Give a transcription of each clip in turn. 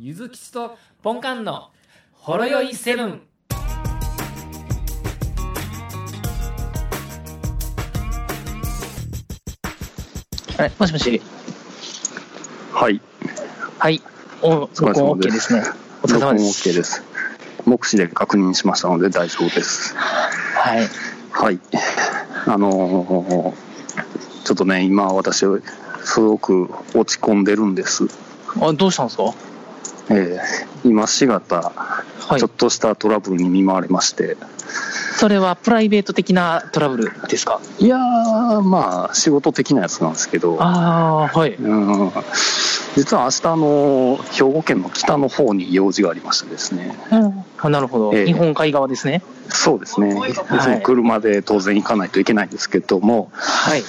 ゆずきちとポンカンのほろよいセブン。あれもしもし。はい。はい。お、疲れ録音様で OK すですね。お疲れ様で録音す。OK です。目視で確認しましたので大丈夫です。はい。はい。あのーちょっとね、今私、すごく落ち込んでるんです。あ、どうしたんですか？えー今、4月、はいちょっ。としたトラブルに見舞われまして、それはプライベート的なトラブルですか？いやー、まあ、仕事的なやつなんですけど、ああ、はい。うん実は明日あの兵庫県の北の方に用事がありましてですね、あなるほど、ええ日本海側ですね。そうですね、いつも車で当然行かないといけないんですけども、はい。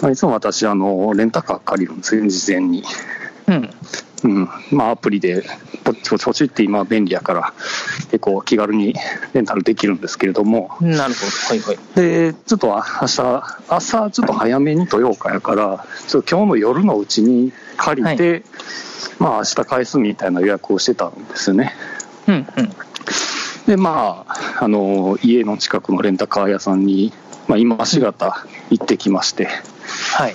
まあいつも私、あのレンタカー借りるんですよ、事前に。うん。うんまあ、アプリでポチポチポチって今、便利やから、結構気軽にレンタルできるんですけれども、なるほど。はいはい。でちょっと明日朝、ちょっと早めに豊岡やから、ちょっと今日の夜のうちに借りて、まあ明日返すみたいな予約をしてたんですよね。うんうん。で、まあ、あの家の近くのレンタカー屋さんに、まあ、今しがた行ってきまして、はい。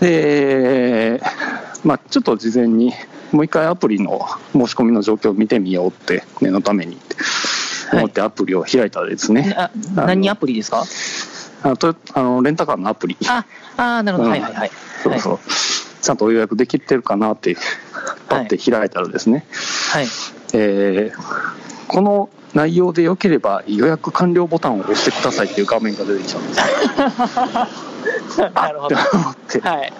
で、まあ、ちょっと事前にもう一回アプリの申し込みの状況を見てみようって念のためにって思ってアプリを開いたらですね、あ、の何アプリですか？あとあのレンタカーのアプリ。あ、あーなるほど。うん。はいはいはい。そうそう、ちゃんと予約できてるかなってパッて開いたらですね、はい。えーこの内容でよければ予約完了ボタンを押してくださいっていう画面が出てきたんですよ。なるほど。って思って。はい。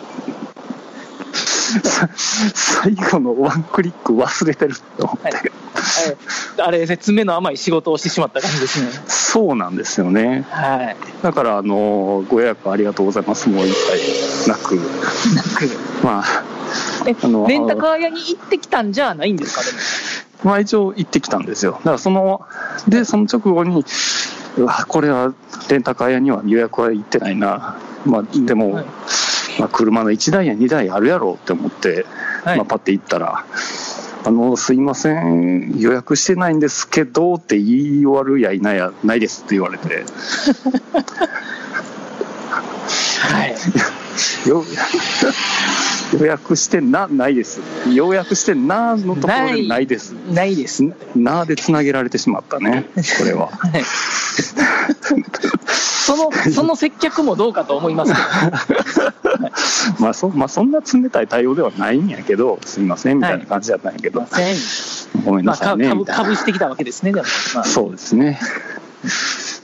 さ最後のワンクリック忘れてるって思って、はい。はい。あれ、説明の甘い仕事をしてしまった感じですね。そうなんですよね。はい。だからあのご予約ありがとうございます。もう一切なく。まあえあのレンタカー屋に行ってきたんじゃないんですか、でも。まあ一応行ってきたんですよ。だからそのでその直後にうわこれはレンタカー屋には予約は行ってないな。まあでも、はいまあ、車の1台や2台あるやろうって思って、はいまあ、パッて行ったら、あのすいません、予約してないんですけどって言い終わるやいないや、ないですって言われて、はい。よ予約してな、ないです、予約してなのところでないです、ないです。なでつなげられてしまったね、これは。はい その、その接客もどうかと思いますけど。まあそまあ、そんな冷たい対応ではないんやけど、すいませんみたいな感じだったんやけど、ごめんまあ、かなさいね株みたいな。株してきたわけですね、でも。まあそうですね。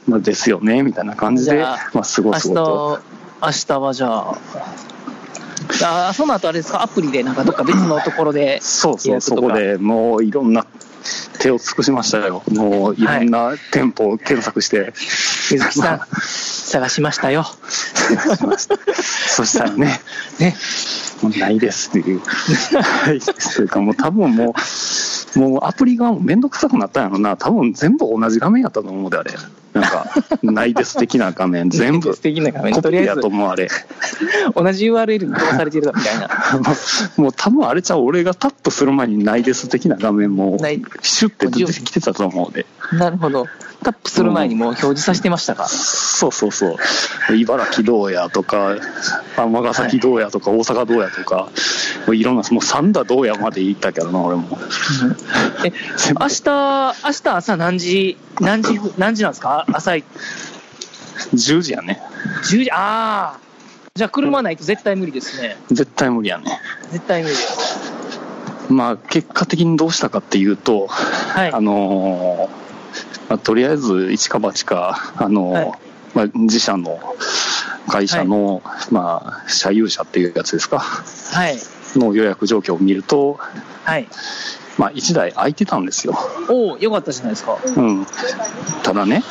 まあ、ですよね、みたいな感じで、あまあ、すご明日、すごと。明日はじゃあ、あその後あれですか、アプリでなんかどっか別のところで、そうそう、そこでもういろんな手を尽くしましたよ。もういろんな店舗を検索して、ゆずきさんまあ、探しましたよ。探しましたそしたらね、ね。もうないですっていう。はい。それかもう多分もう、もうアプリがめんどくさくなったんやろな。多分全部同じ画面やったと思うで、あれ。なんか、ないです的な画面、全部。素敵な画面とりあえずと思うあれ。同じ URL に飛ばされてるみたいな。もう多分あれちゃう、俺がタップする前にないです的な画面もシュッて出てきてたと思うで。なるほど。タップする前にもう表示させてましたか？そうそうそう。茨城どうやとか、尼崎どうやとか、大阪どうやとか、もういろんな、もう三田どうやまで行ったけどな、俺も。え、明日、明日朝何時、何時、何時なんですか？朝10 10時やね。時、ああ。じゃあ車ないと絶対無理ですね。絶対無理やね。絶対無理。まあ、結果的にどうしたかっていうと、はい。あのーまあ、とりあえず一か八か、あのーはいまあ、自社の会社の、まあ、社有者っていうやつですか、はい。の予約状況を見ると、はい。まあ、1台空いてたんですよ。おお、よかったじゃないですか。うん。ただね、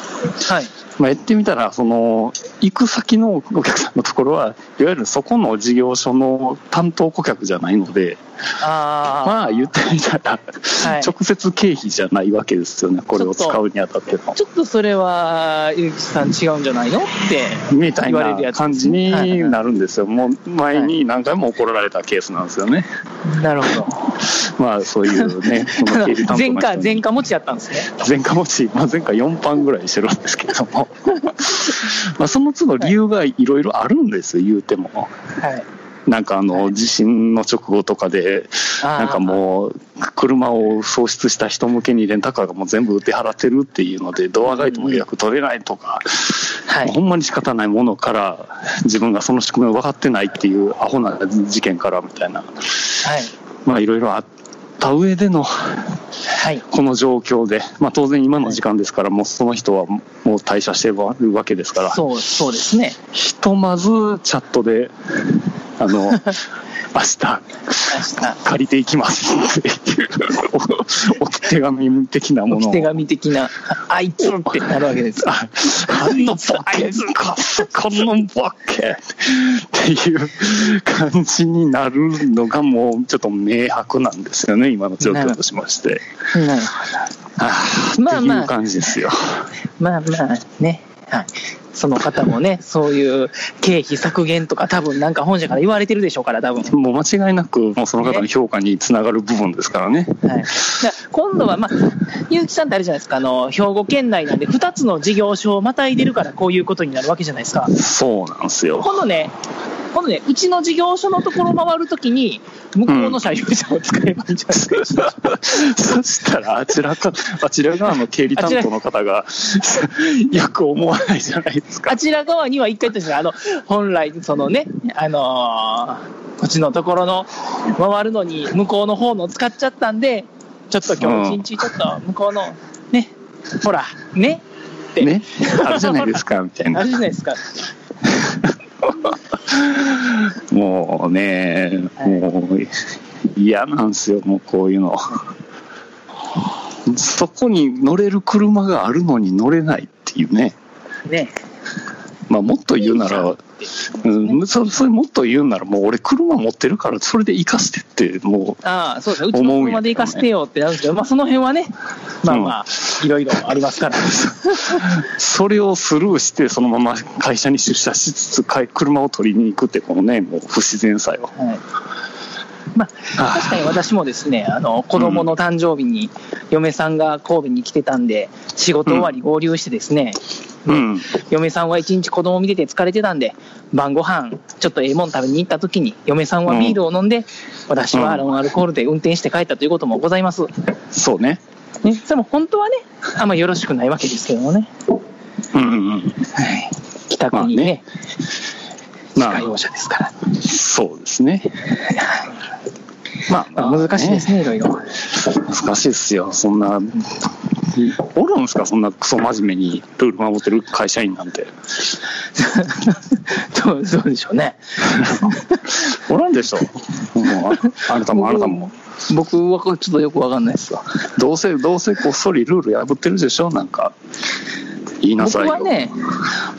はい。まあ、やってみたら、その、行く先のお客さんのところは、いわゆるそこの事業所の担当顧客じゃないので、ああ。まあ、言ってみたら、はい直接経費じゃないわけですよね、これを使うにあたっての。ちょっとそれは、ゆうきさん違うんじゃないのって。みたい言われるやつな感じになるんですよ。もう前に何回も怒られたケースなんですよね。なるほど。まあそういうね、前科、前科持ちやったんですね。前科持ち、まあ、前科4パンぐらいしてるんですけれども、まあその都度理由がいろいろあるんですよ、言うても。はい。なんかあの地震の直後とかで、なんかもう、車を喪失した人向けにレンタカーがもう全部売って払ってるっていうので、ドアガイドも予約取れないとか、はいほんまに仕方ないものから、自分がその仕組みを分かってないっていうアホな事件からみたいな、はい。まあいろいろあった上での、はい。この状況で、まあ、当然今の時間ですから、もうその人はもう退社してるわけですから、そう、そうですね。ひとまずチャットで、あの、明日。借りていきますっていうお、お手紙的なものを。お手紙的な、ああいつってなるわけです。ああのボケか、このボケっていう感じになるのがもうちょっと明白なんですよね、今の状況としまして。なるほああまあまあ。まあまあね。はい。その方もね、そういう経費削減とか多分なんか本社から言われてるでしょうから、多分。もう間違いなく、もうその方の評価につながる部分ですからね。はい、今度は、まあ、結城さんってあれじゃないですか、あの兵庫県内なんで、2つの事業所をまたいでるから、こういうことになるわけじゃないですか。そうなんですよ。今度ね、今度ね、うちの事業所のところ回るときに、向こうの車用車を使えばいいんじゃないですか。そしたら、あちらか、あちら側の経理担当の方が、よく思わないじゃないですかあ。ちら側には一回として、あの、本来、そのね、あのーこっちのところの回るのに、向こうの方の使っちゃったんで、ちょっと今日一日ちょっと向こうの、ね、ほら、ね、って、ね、あるじゃないですか、みたいなある。じゃないですか。もうね、もう嫌なんですよ、もうこういうの。そこに乗れる車があるのに乗れないっていうね。ね。まあ、もっと言うなら、うん、そそれもっと言うなら、もう俺車持ってるから、それで生かしてって、もう、ああ、そうですね。うちの車で行かせてよってなるんですけど、まあその辺はね、まあまあ、いろいろありますから。それをスルーして、そのまま会社に出社しつつ、車を取りに行くって、このね、もう不自然さよ。はい。まあ、あ確かに私もですね、あの、子供の誕生日に嫁さんが神戸に来てたんで、仕事終わり合流してですね、うん。嫁さんは一日子供見てて疲れてたんで、晩ご飯ちょっとええもん食べに行った時に、嫁さんはビールを飲んで、私はノンアルコールで運転して帰ったということもございます。そうね。ね、それも本当はね、あんまよろしくないわけですけどもね。うんうんうん。はい。北区にね、まあ自家用車ですから。そうですね。まあ、まあ、難しいですね、いろいろ。難しいですよ。そんな、おるんですかそんなクソ真面目にルール守ってる会社員なんて。どうどうでしょうね。おらんでしょもうああなたもあなたも。僕はちょっとよくわかんないですわ。どうせ、どうせこっそりルール破ってるでしょなんか。言いなさいよ。僕はね、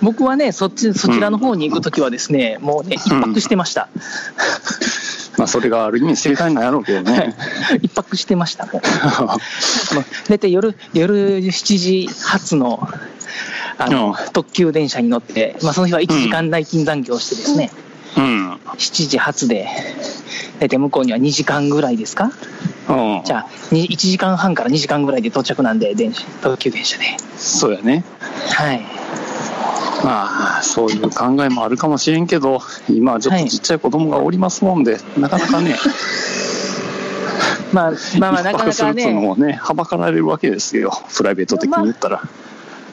僕はね、そっち、そちらの方に行くときはですね、もうね、一泊してました。まあ、それがある意味正解なんやろうけどね。一泊してました、もう。もう大体夜、夜7時発の、あの、う特急電車に乗って、まあ、その日は1時間内勤残業してですね、うん。7時発で、大体向こうには2時間ぐらいですか？うん。じゃあ、に1時間半から2時間ぐらいで到着なんで、電車、特急電車で。そうやね。はい。まあ、そういう考えもあるかもしれんけど、今はちょっとちっちゃい子供がおりますもんで、なかなかね、まあ、まあまあ、なかなかね、もね、はばかられるわけですよ、プライベート的に言ったら。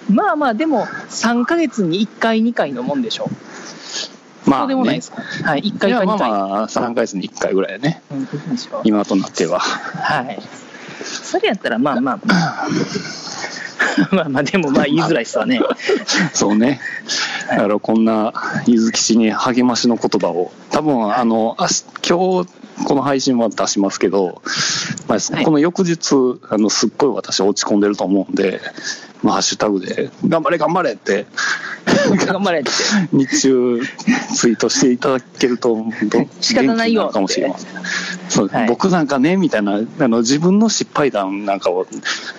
まあまあ、でも、3ヶ月に1回、2回のもんでしょう。まあ、ね。はい、1回か2いやまあ回。まあ、3ヶ月に1回ぐらいやね、今となっては。はい。それやったら、まあまあ、まあまあ、でもまあ言いづらいっすわね。そうね。だからこんな伊豆吉に励ましの言葉を、多分あの、あし今日この配信は出しますけど、まあ、はいこの翌日、あの、すっごい私落ち込んでると思うんで、まあ、ハッシュタグで、頑張れ頑張れって、頑張れって。日中ツイートしていただけると、ど 仕方ないよかもしれません。そうはい僕なんかね、みたいな、あの、自分の失敗談なんかを、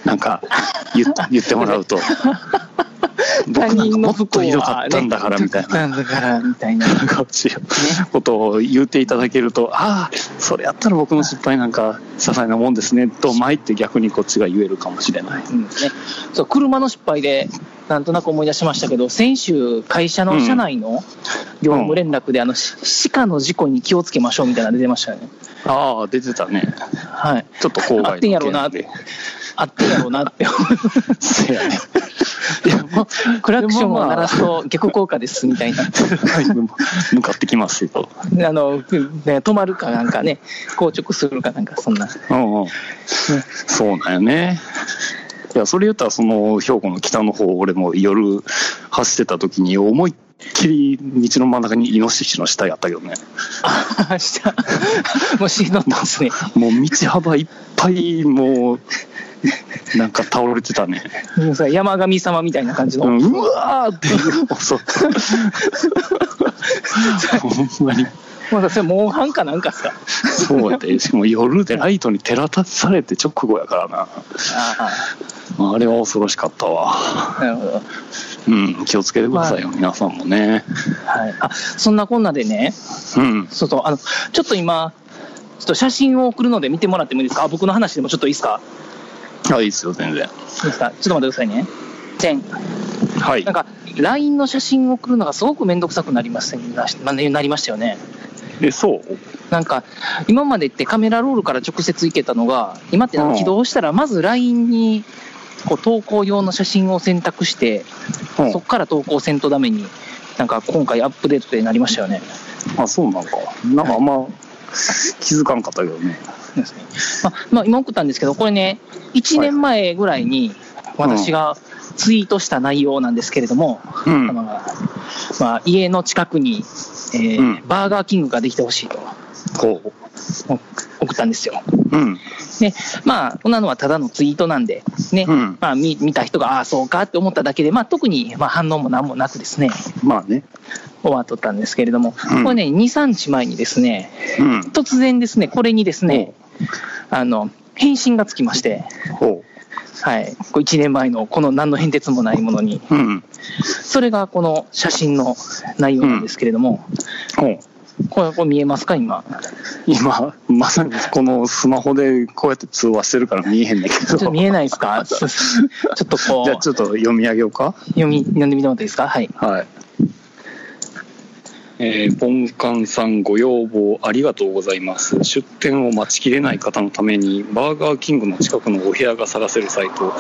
なんか言っ 言ってもらうと、他人の不幸は、ね、もっとひどかったんだからみたいな。なんだから、みたいな。ことを言っていただけると、ああ、それやったら僕の失敗なんか、些細なもんですね、と、前って逆にこっちが言えるかもしれない。うんね、そう車の失敗で、なんとなく思い出しましたけど、先週、会社の社内の業務連絡で、あのし鹿の事故に気をつけましょうみたいなの出てましたよね。ああ、出てたね。はい。ちょっと郊外のあってんやろうなって。あってんやろうなって思ね。クラクションを鳴らすと逆効果ですみたいな。向かってきますよ。あの、ね、止まるかなんかね、硬直するかなんか、そんな。うんうん。そうなんよね。いや、それ言ったら、その、兵庫の北の方、俺も夜走ってた時に、思いっきり道の真ん中にイノシシの死体あったけどね。あ、明日、もう死んどったんですね。もう道幅いっぱい、もう、なんか倒れてたね。うんそれ山神様みたいな感じの。うん、うわーっていう、そう。ほんまに。まだそれ、モンハンかなんかっすか？そうやって、しかも夜でライトに照ら立されて直後やからな。ああれは恐ろしかったわ。あ、なるほど。うん、気をつけてくださいよ、皆さんもね。はい。あ、そんなこんなでね、うん。そうそう、あの、ちょっと今、ちょっと写真を送るので見てもらってもいいですか？あ僕の話でもちょっといいですか？あ、いいですよ、全然。いいですか？ちょっと待ってくださいね。じゃん。はいなん。か、LINE の写真を送るのがすごくめんどくさくなりましたなりましたよね。え、そう？なんか、今までってカメラロールから直接行けたのが、今って起動したら、まず LINE にこう投稿用の写真を選択して、うんそこから投稿せんとダメに、なんか今回アップデートでなりましたよね。あ、そうなんか。なんかあんま気づかんかったけどね。ですねまあまあ、今送ったんですけど、これね、1年前ぐらいに私がツイートした内容なんですけれども、うんあのまあ、家の近くに、えーうんバーガーキングができてほしいとほお送ったんですよ。う。うん。で、まあ、こんなのはただのツイートなんで、ね、うんまあ見、見た人が、ああ、そうかって思っただけで、まあ、特に、まあ、反応も何もなくですね、まあね。終わっとったんですけれども、うんこれね、2、3日前にですね、うん。突然ですね、これにですね、あの、返信がつきまして、ほはい、これ1年前のこの何の変哲もないものに、う。うん。それがこの写真の内容なんですけれども、ほう。これ、これ見えますか、今？今、まさにこのスマホでこうやって通話してるから見えへんねんけど。ちょっと見えないですか？ちょっとこう、じゃあちょっと読み上げようか。読み、読んでみてもらっていいですか？はい。はい。えー、ポンカンさんご要望ありがとうございます。出店を待ちきれない方のために、バーガーキングの近くのお部屋が探せるサイト、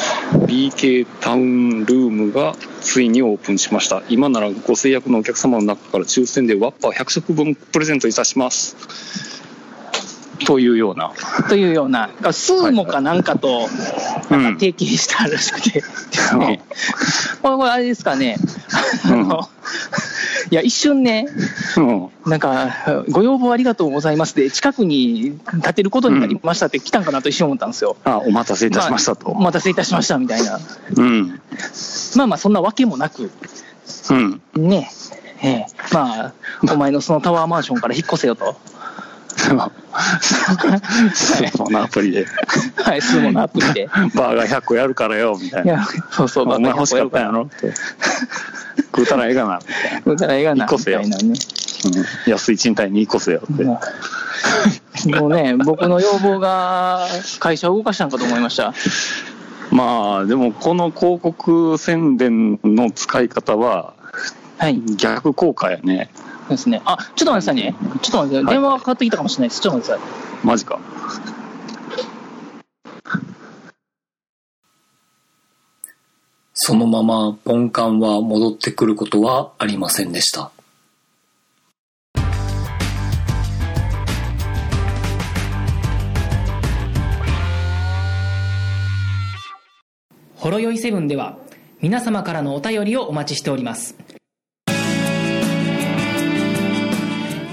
BK タウンルームがついにオープンしました。今ならご制約のお客様の中から抽選でワッパー100食分プレゼントいたします。というような。というような、スーモかなんかと、うんなんか提携してあるらしくてですね、これ、これあれですかね、あの、いや、一瞬ね、うん。なんか、ご要望ありがとうございますで、近くに建てることになりましたって来たんかなと一瞬思ったんですよ。あ、お待たせいたしましたと。あお待たせいたしましたみたいな。うん。まあまあ、そんなわけもなく、うん。ね、ええまあ、お前のそのタワーマンションから引っ越せよと。スマホのアプリで。はい、スーモのアプリで。バーガー100個やるからよ、みたいな。いや、そうそう、お前欲しかったんやろ？って。食うたらええがな、みたいな。だからええがな、み引っ越せよたいなね。うん、安い賃貸に1個せよって。もうもうね、僕の要望が会社を動かしたんかと思いました。まあ、でもこの広告宣伝の使い方ははい。逆効果やね。ですね。あ、ちょっと待ってくださいね。ちょっと待って、はい電話がかかってきたかもしれないです。ちょっと待ってください。マジか。そのままポンカンは戻ってくることはありませんでした。ほろよいセブンでは皆様からのお便りをお待ちしております